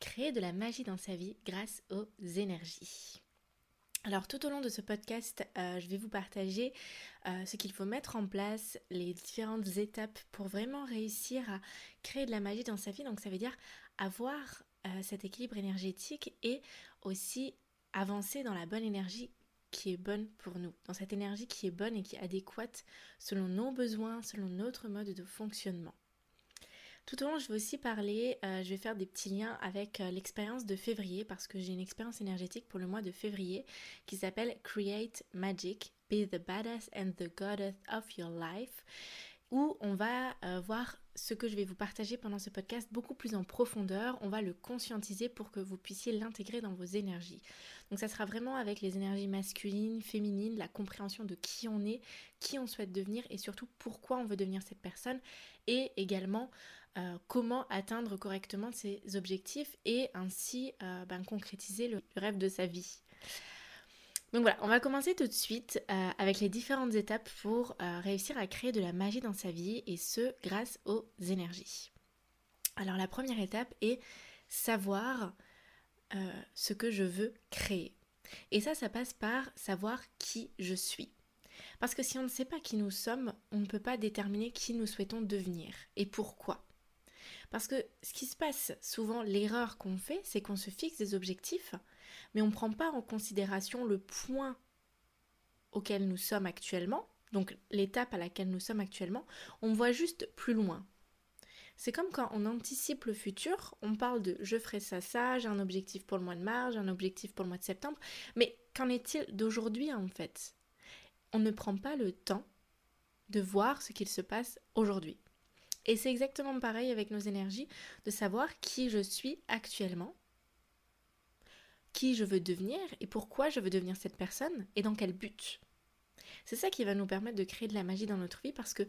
créer de la magie dans sa vie grâce aux énergies. Alors tout au long de ce podcast, euh, je vais vous partager euh, ce qu'il faut mettre en place, les différentes étapes pour vraiment réussir à créer de la magie dans sa vie. Donc ça veut dire avoir euh, cet équilibre énergétique et aussi avancer dans la bonne énergie qui est bonne pour nous, dans cette énergie qui est bonne et qui est adéquate selon nos besoins, selon notre mode de fonctionnement. Tout au long, je vais aussi parler, euh, je vais faire des petits liens avec euh, l'expérience de février parce que j'ai une expérience énergétique pour le mois de février qui s'appelle Create Magic, Be the Badass and the Goddess of Your Life où on va euh, voir ce que je vais vous partager pendant ce podcast beaucoup plus en profondeur. On va le conscientiser pour que vous puissiez l'intégrer dans vos énergies. Donc ça sera vraiment avec les énergies masculines, féminines, la compréhension de qui on est, qui on souhaite devenir et surtout pourquoi on veut devenir cette personne et également euh, comment atteindre correctement ses objectifs et ainsi euh, ben, concrétiser le rêve de sa vie. Donc voilà, on va commencer tout de suite euh, avec les différentes étapes pour réussir à créer de la magie dans sa vie et ce grâce aux énergies. Alors la première étape est savoir ce que je veux créer. Et ça, ça passe par savoir qui je suis. Parce que si on ne sait pas qui nous sommes, on ne peut pas déterminer qui nous souhaitons devenir et pourquoi. Parce que ce qui se passe souvent, l'erreur qu'on fait, c'est qu'on se fixe des objectifs, mais on ne prend pas en considération le point auquel nous sommes actuellement, donc l'étape à laquelle nous sommes actuellement, on voit juste plus loin. C'est comme quand on anticipe le futur, on parle de je ferai ça, ça, j'ai un objectif pour le mois de mars, j'ai un objectif pour le mois de septembre, mais qu'en est-il d'aujourd'hui en fait? On ne prend pas le temps de voir ce qu'il se passe aujourd'hui. Et c'est exactement pareil avec nos énergies, de savoir qui je suis actuellement, qui je veux devenir et pourquoi je veux devenir cette personne et dans quel but. C'est ça qui va nous permettre de créer de la magie dans notre vie parce que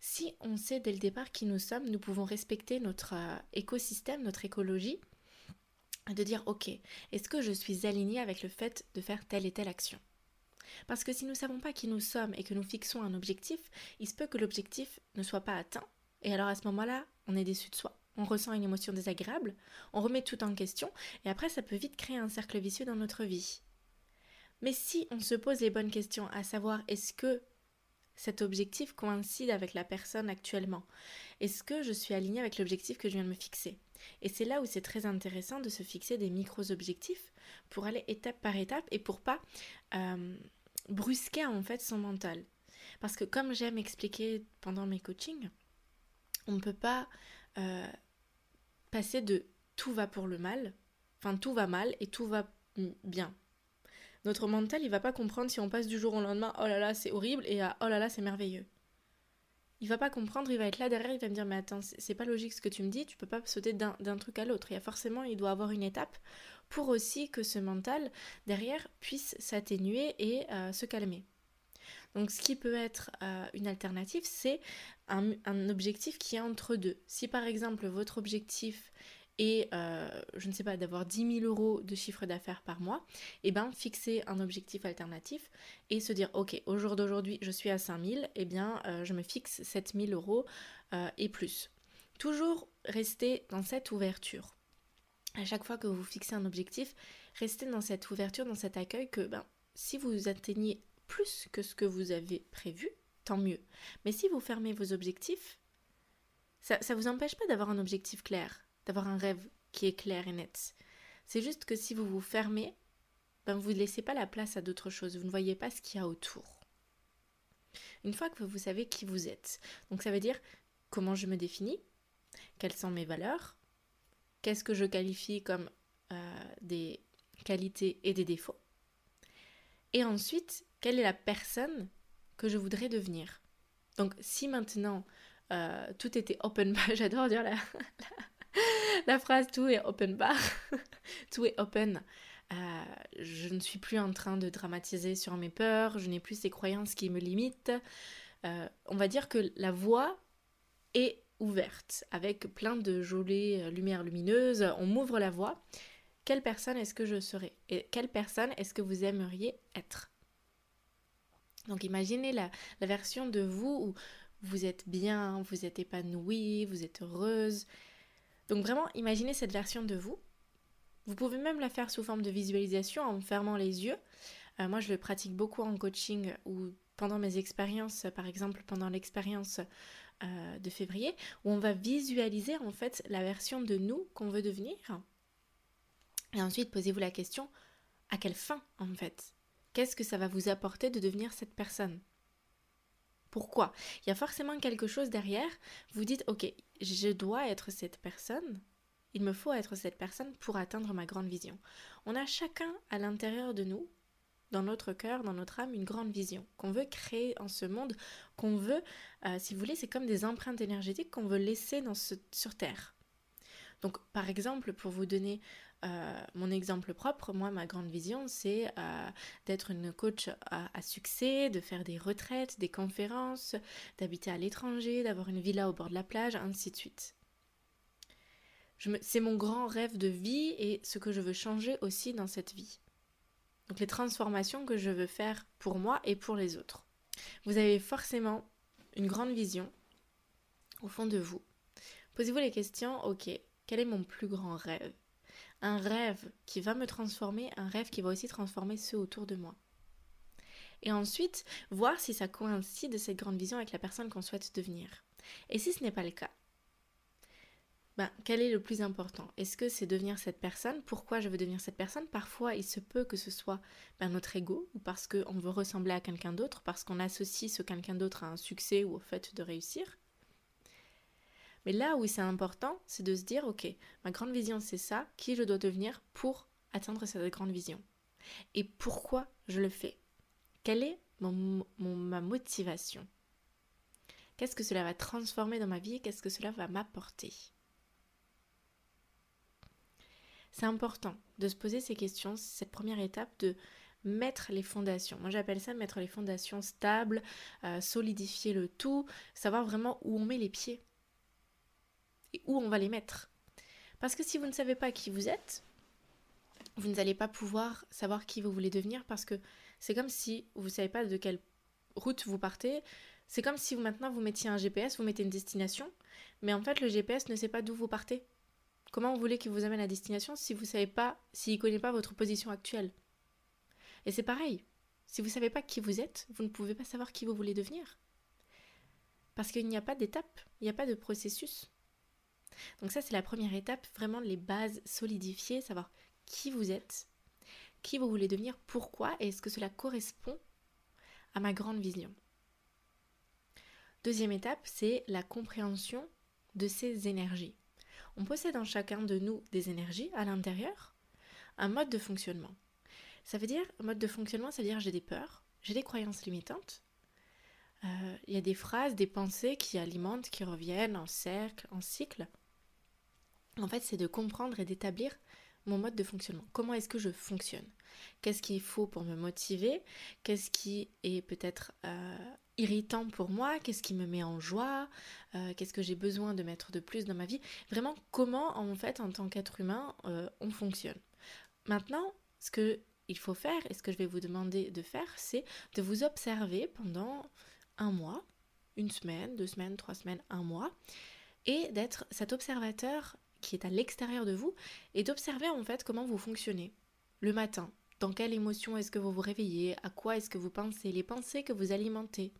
si on sait dès le départ qui nous sommes, nous pouvons respecter notre euh, écosystème, notre écologie, de dire ok, est-ce que je suis alignée avec le fait de faire telle et telle action? Parce que si nous ne savons pas qui nous sommes et que nous fixons un objectif, il se peut que l'objectif ne soit pas atteint et alors à ce moment-là, on est déçu de soi. On ressent une émotion désagréable, on remet tout en question, et après ça peut vite créer un cercle vicieux dans notre vie. Mais si on se pose les bonnes questions, à savoir est-ce que cet objectif coïncide avec la personne actuellement? Est-ce que je suis alignée avec l'objectif que je viens de me fixer? Et c'est là où c'est très intéressant de se fixer des micros-objectifs pour aller étape par étape et pour pas euh, brusquer en fait son mental. Parce que comme j'aime expliquer pendant mes coachings, on ne peut pas euh, passer de tout va pour le mal, enfin tout va mal et tout va bien. Notre mental, il va pas comprendre si on passe du jour au lendemain, oh là là, c'est horrible, et à oh là là, c'est merveilleux. Il va pas comprendre, il va être là derrière, il va me dire, mais attends, c'est pas logique ce que tu me dis, tu peux pas sauter d'un truc à l'autre. Il y a forcément, il doit avoir une étape pour aussi que ce mental derrière puisse s'atténuer et euh, se calmer. Donc ce qui peut être euh, une alternative, c'est un, objectif qui est entre deux. Si par exemple votre objectif est, euh, je ne sais pas, d'avoir 10 000 euros de chiffre d'affaires par mois, et eh bien fixer un objectif alternatif et se dire, ok, au jour d'aujourd'hui, je suis à 5 000, et bien euh, je me fixe 7 000 euros et plus. Toujours rester dans cette ouverture. À chaque fois que vous fixez un objectif, restez dans cette ouverture, dans cet accueil que ben, si vous atteignez plus que ce que vous avez prévu, tant mieux. Mais si vous fermez vos objectifs, ça ne vous empêche pas d'avoir un objectif clair, d'avoir un rêve qui est clair et net. C'est juste que si vous vous fermez, ben vous ne laissez pas la place à d'autres choses, vous ne voyez pas ce qu'il y a autour. Une fois que vous savez qui vous êtes, donc ça veut dire comment je me définis, quelles sont mes valeurs, qu'est-ce que je qualifie comme euh, des qualités et des défauts, et ensuite, quelle est la personne que je voudrais devenir Donc si maintenant euh, tout était open, j'adore dire la phrase tout est open bar, tout est open. Euh, je ne suis plus en train de dramatiser sur mes peurs, je n'ai plus ces croyances qui me limitent. Euh, on va dire que la voie est ouverte avec plein de jolies lumières lumineuses. On m'ouvre la voie. Quelle personne est-ce que je serai Et quelle personne est-ce que vous aimeriez être? Donc imaginez la, version de vous où vous êtes bien, vous êtes épanouie, vous êtes heureuse. Donc vraiment, imaginez cette version de vous vous pouvez même la faire sous forme de visualisation en fermant les yeux. Euh, moi, je le pratique beaucoup en coaching ou pendant mes expériences, par exemple pendant l'expérience euh, de février, où on va visualiser en fait la version de nous qu'on veut devenir. Et ensuite, posez-vous la question, à quelle fin en fait? Qu'est-ce que ça va vous apporter de devenir cette personne? Pourquoi? Il y a forcément quelque chose derrière. Vous dites, ok, je dois être cette personne il me faut être cette personne pour atteindre ma grande vision. On a chacun à l'intérieur de nous, dans notre cœur, dans notre âme, une grande vision qu'on veut créer en ce monde, qu'on veut, euh, si vous voulez, c'est comme des empreintes énergétiques qu'on veut laisser sur Terre. Donc, par exemple, pour vous donner euh, mon exemple propre, moi, ma grande vision, c'est euh, d'être une coach à, succès, de faire des retraites, des conférences, d'habiter à l'étranger, d'avoir une villa au bord de la plage, ainsi de suite. C'est mon grand rêve de vie et ce que je veux changer aussi dans cette vie. Donc les transformations que je veux faire pour moi et pour les autres. Vous avez forcément une grande vision au fond de vous. Posez-vous les questions, ok, quel est mon plus grand rêve? Un rêve qui va me transformer, un rêve qui va aussi transformer ceux autour de moi. Et ensuite, voir si ça coïncide cette grande vision avec la personne qu'on souhaite devenir. Et si ce n'est pas le cas, ben, quel est le plus important? Est-ce que c'est devenir cette personne? Pourquoi je veux devenir cette personne? Parfois, il se peut que ce soit ben, notre ego, ou parce qu'on veut ressembler à quelqu'un d'autre, parce qu'on associe ce quelqu'un d'autre à un succès ou au fait de réussir. Mais là où c'est important, c'est de se dire, ok, ma grande vision c'est ça, qui je dois devenir pour atteindre cette grande vision. Et pourquoi je le fais? Quelle est ma motivation? Qu'est-ce que cela va transformer dans ma vie Qu'est-ce que cela va m'apporter? C'est important de se poser ces questions, cette première étape de mettre les fondations. Moi j'appelle ça mettre les fondations stables, euh, solidifier le tout, savoir vraiment où on met les pieds où on va les mettre. Parce que si vous ne savez pas qui vous êtes, vous n'allez pas pouvoir savoir qui vous voulez devenir parce que c'est comme si vous ne savez pas de quelle route vous partez. C'est comme si vous maintenant vous mettiez un GPS, vous mettez une destination, mais en fait le GPS ne sait pas d'où vous partez. Comment vous voulez qu'il vous amène à destination si vous savez pas, s'il ne connaît pas votre position actuelle? Et c'est pareil. Si vous ne savez pas qui vous êtes, vous ne pouvez pas savoir qui vous voulez devenir. Parce qu'il n'y a pas d'étape, il n'y a pas de processus. Donc ça, c'est la première étape, vraiment les bases solidifiées, savoir qui vous êtes, qui vous voulez devenir, pourquoi, et est-ce que cela correspond à ma grande vision. Deuxième étape, c'est la compréhension de ces énergies on possède en chacun de nous des énergies à l'intérieur, un mode de fonctionnement. Ça veut dire, mode de fonctionnement, ça veut dire j'ai des peurs, j'ai des croyances limitantes, euh, il y a des phrases, des pensées qui alimentent, qui reviennent en cercle, en cycle. En fait, c'est de comprendre et d'établir mon mode de fonctionnement. Comment est-ce que je fonctionne? Qu'est-ce qu'il faut pour me motiver? Qu'est-ce qui est peut-être euh, irritant pour moi, qu'est-ce qui me met en joie, euh, qu'est-ce que j'ai besoin de mettre de plus dans ma vie? Vraiment, comment en fait, en tant qu'être humain, euh, on fonctionne? Maintenant, ce que il faut faire et ce que je vais vous demander de faire, c'est de vous observer pendant un mois, une semaine, deux semaines, trois semaines, un mois, et d'être cet observateur qui est à l'extérieur de vous et d'observer en fait comment vous fonctionnez le matin. Dans quelle émotion est-ce que vous vous réveillez À quoi est-ce que vous pensez Les pensées que vous alimentez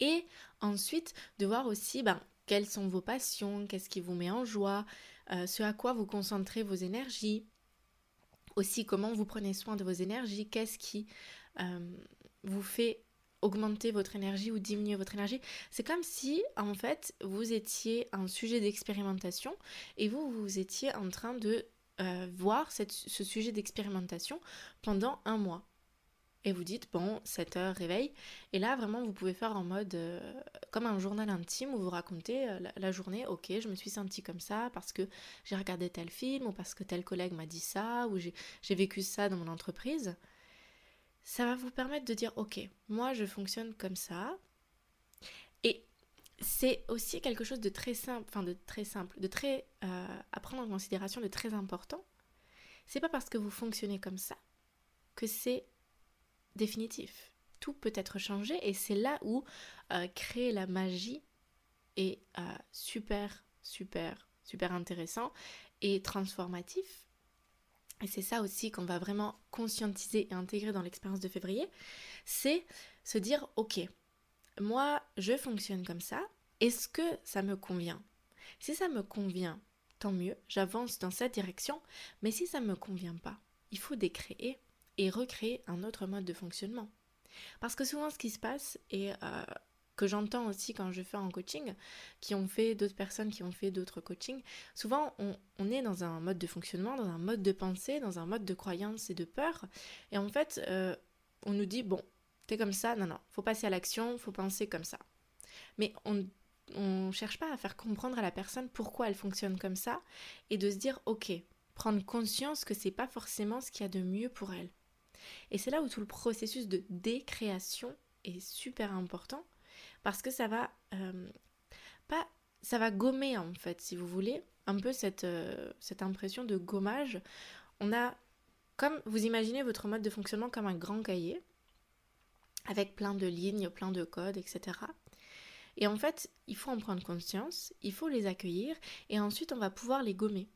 et ensuite, de voir aussi ben, quelles sont vos passions, qu'est-ce qui vous met en joie, euh, ce à quoi vous concentrez vos énergies. Aussi, comment vous prenez soin de vos énergies, qu'est-ce qui euh, vous fait augmenter votre énergie ou diminuer votre énergie. C'est comme si, en fait, vous étiez un sujet d'expérimentation et vous, vous étiez en train de euh, voir ce sujet d'expérimentation pendant un mois. et vous dites, bon, 7 heures, réveil. Et là, vraiment, vous pouvez faire en mode euh, comme un journal intime où vous racontez euh, la, journée, ok, je me suis sentie comme ça parce que j'ai regardé tel film ou parce que tel collègue m'a dit ça ou j'ai vécu ça dans mon entreprise. Ça va vous permettre de dire, ok, moi, je fonctionne comme ça. Et c'est aussi quelque chose de très simple, enfin de très simple, de très euh, à prendre en considération, de très important. C'est pas parce que vous fonctionnez comme ça que c'est définitif. Tout peut être changé et c'est là où euh, créer la magie est euh, super, super, super intéressant et transformatif. Et c'est ça aussi qu'on va vraiment conscientiser et intégrer dans l'expérience de février, c'est se dire, ok, moi je fonctionne comme ça, est-ce que ça me convient? Si ça me convient, tant mieux, j'avance dans cette direction, mais si ça ne me convient pas, il faut décréer et recréer un autre mode de fonctionnement. Parce que souvent ce qui se passe, et euh, que j'entends aussi quand je fais en coaching, qui ont fait d'autres personnes qui ont fait d'autres coachings, souvent on, est dans un mode de fonctionnement, dans un mode de pensée, dans un mode de croyance et de peur, et en fait euh, on nous dit, bon, t'es comme ça, non, non, faut passer à l'action, faut penser comme ça. Mais on on cherche pas à faire comprendre à la personne pourquoi elle fonctionne comme ça et de se dire ok, prendre conscience que c'est pas forcément ce qu'il y a de mieux pour elle. Et c'est là où tout le processus de décréation est super important parce que ça va euh, pas ça va gommer en fait si vous voulez un peu cette, euh, cette impression de gommage. On a comme vous imaginez votre mode de fonctionnement comme un grand cahier avec plein de lignes, plein de codes, etc. Et en fait, il faut en prendre conscience, il faut les accueillir et ensuite on va pouvoir les gommer.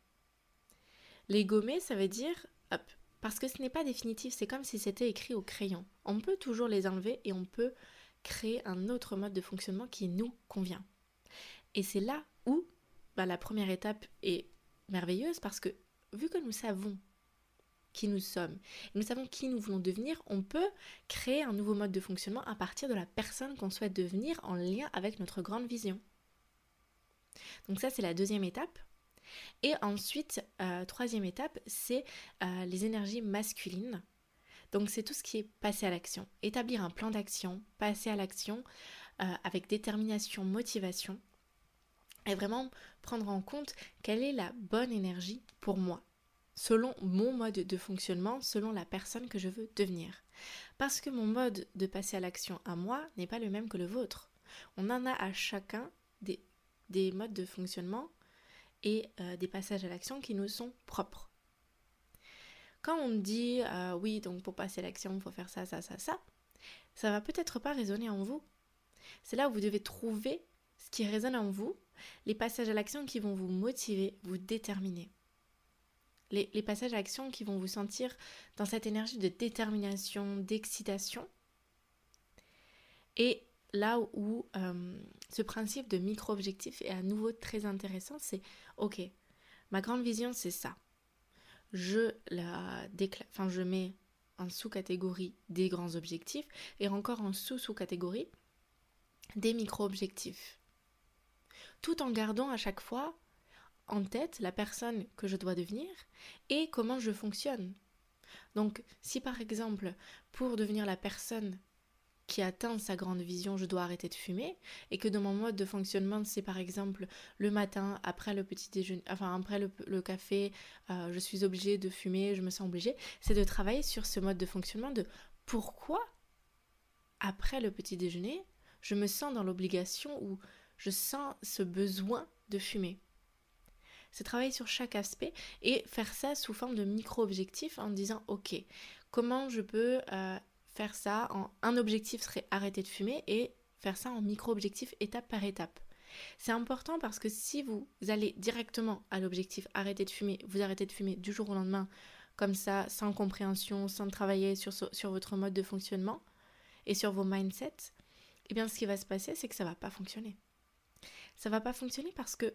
Les gommer, ça veut dire, hop, parce que ce n'est pas définitif, c'est comme si c'était écrit au crayon. On peut toujours les enlever et on peut créer un autre mode de fonctionnement qui nous convient. Et c'est là où bah, la première étape est merveilleuse parce que vu que nous savons qui nous sommes, nous savons qui nous voulons devenir, on peut créer un nouveau mode de fonctionnement à partir de la personne qu'on souhaite devenir en lien avec notre grande vision. Donc ça, c'est la deuxième étape. Et ensuite, euh, troisième étape, c'est euh, les énergies masculines. Donc c'est tout ce qui est passer à l'action. Établir un plan d'action, passer à l'action euh, avec détermination, motivation. Et vraiment prendre en compte quelle est la bonne énergie pour moi, selon mon mode de fonctionnement, selon la personne que je veux devenir. Parce que mon mode de passer à l'action à moi n'est pas le même que le vôtre. On en a à chacun des, des modes de fonctionnement et euh, des passages à l'action qui nous sont propres. Quand on dit euh, oui, donc pour passer l'action, il faut faire ça, ça, ça, ça, ça va peut-être pas résonner en vous. C'est là où vous devez trouver ce qui résonne en vous, les passages à l'action qui vont vous motiver, vous déterminer. Les, les passages à l'action qui vont vous sentir dans cette énergie de détermination, d'excitation. Et là où euh, ce principe de micro-objectif est à nouveau très intéressant, c'est ok, ma grande vision c'est ça. Je la enfin je mets en sous-catégorie des grands objectifs et encore en sous-sous-catégorie des micro-objectifs. Tout en gardant à chaque fois en tête la personne que je dois devenir et comment je fonctionne. Donc si par exemple pour devenir la personne qui atteint sa grande vision, je dois arrêter de fumer, et que dans mon mode de fonctionnement, c'est par exemple le matin, après le petit déjeuner, enfin après le, café, euh, je suis obligée de fumer, je me sens obligée, c'est de travailler sur ce mode de fonctionnement de pourquoi, après le petit déjeuner, je me sens dans l'obligation ou je sens ce besoin de fumer. C'est travailler sur chaque aspect et faire ça sous forme de micro-objectifs en disant ok, comment je peux euh, faire ça en un objectif serait arrêter de fumer et faire ça en micro-objectif étape par étape. C'est important parce que si vous allez directement à l'objectif arrêter de fumer, vous arrêtez de fumer du jour au lendemain, comme ça, sans compréhension, sans travailler sur, sur votre mode de fonctionnement et sur vos mindsets, eh bien ce qui va se passer, c'est que ça va pas fonctionner. Ça va pas fonctionner parce que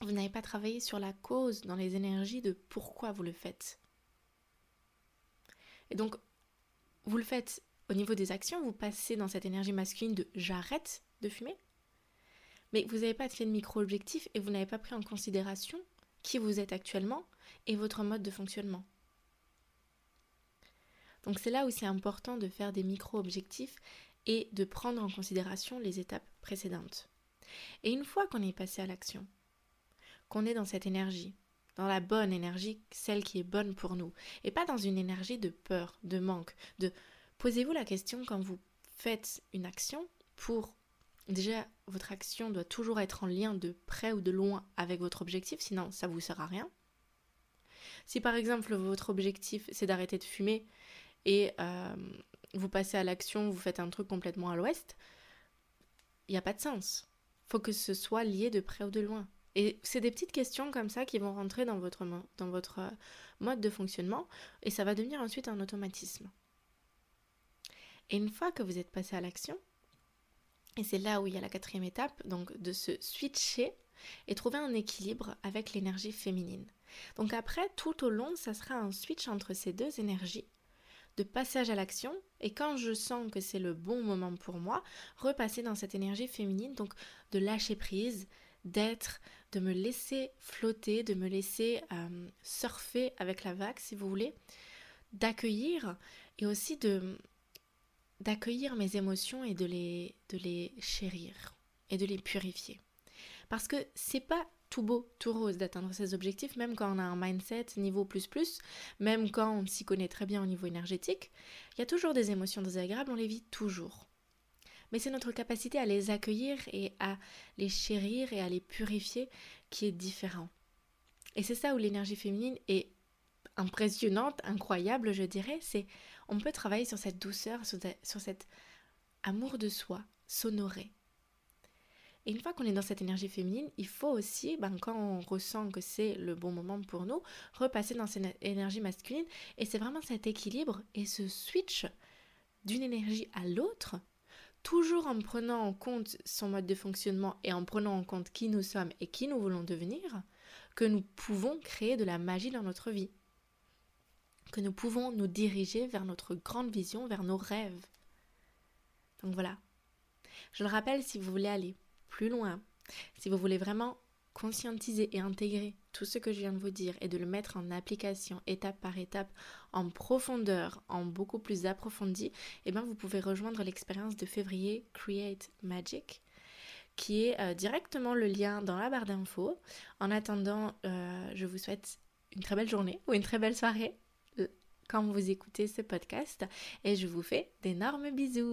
vous n'avez pas travaillé sur la cause dans les énergies de pourquoi vous le faites. Et donc, vous le faites au niveau des actions, vous passez dans cette énergie masculine de j'arrête de fumer, mais vous n'avez pas fait de micro-objectif et vous n'avez pas pris en considération qui vous êtes actuellement et votre mode de fonctionnement. Donc c'est là où c'est important de faire des micro-objectifs et de prendre en considération les étapes précédentes. Et une fois qu'on est passé à l'action, qu'on est dans cette énergie, dans la bonne énergie, celle qui est bonne pour nous, et pas dans une énergie de peur, de manque, de posez-vous la question quand vous faites une action pour déjà votre action doit toujours être en lien de près ou de loin avec votre objectif, sinon ça vous sert à rien. Si par exemple votre objectif c'est d'arrêter de fumer et euh, vous passez à l'action, vous faites un truc complètement à l'ouest, il n'y a pas de sens. Faut que ce soit lié de près ou de loin. Et c'est des petites questions comme ça qui vont rentrer dans votre, dans votre euh, mode de fonctionnement et ça va devenir ensuite un automatisme. Et une fois que vous êtes passé à l'action, et c'est là où il y a la quatrième étape, donc de se switcher et trouver un équilibre avec l'énergie féminine. Donc après, tout au long, ça sera un switch entre ces deux énergies de passage à l'action et quand je sens que c'est le bon moment pour moi, repasser dans cette énergie féminine, donc de lâcher prise, d'être, de me laisser flotter, de me laisser euh, surfer avec la vague si vous voulez, d'accueillir et aussi de d'accueillir mes émotions et de les, de les chérir et de les purifier. Parce que c'est pas tout beau, tout rose d'atteindre ses objectifs, même quand on a un mindset niveau plus plus, même quand on s'y connaît très bien au niveau énergétique, il y a toujours des émotions désagréables, on les vit toujours. Mais c'est notre capacité à les accueillir et à les chérir et à les purifier qui est différent. Et c'est ça où l'énergie féminine est impressionnante, incroyable, je dirais, c'est on peut travailler sur cette douceur, sur, cet amour de soi, s'honorer. Et une fois qu'on est dans cette énergie féminine, il faut aussi, ben, quand on ressent que c'est le bon moment pour nous, repasser dans cette énergie masculine. Et c'est vraiment cet équilibre et ce switch d'une énergie à l'autre, toujours en prenant en compte son mode de fonctionnement et en prenant en compte qui nous sommes et qui nous voulons devenir, que nous pouvons créer de la magie dans notre vie que nous pouvons nous diriger vers notre grande vision, vers nos rêves. Donc voilà. Je le rappelle, si vous voulez aller plus loin, si vous voulez vraiment conscientiser et intégrer tout ce que je viens de vous dire et de le mettre en application étape par étape en profondeur, en beaucoup plus approfondi, eh bien vous pouvez rejoindre l'expérience de février Create Magic qui est euh, directement le lien dans la barre d'infos. En attendant, euh, je vous souhaite une très belle journée ou une très belle soirée quand vous écoutez ce podcast et je vous fais d'énormes bisous.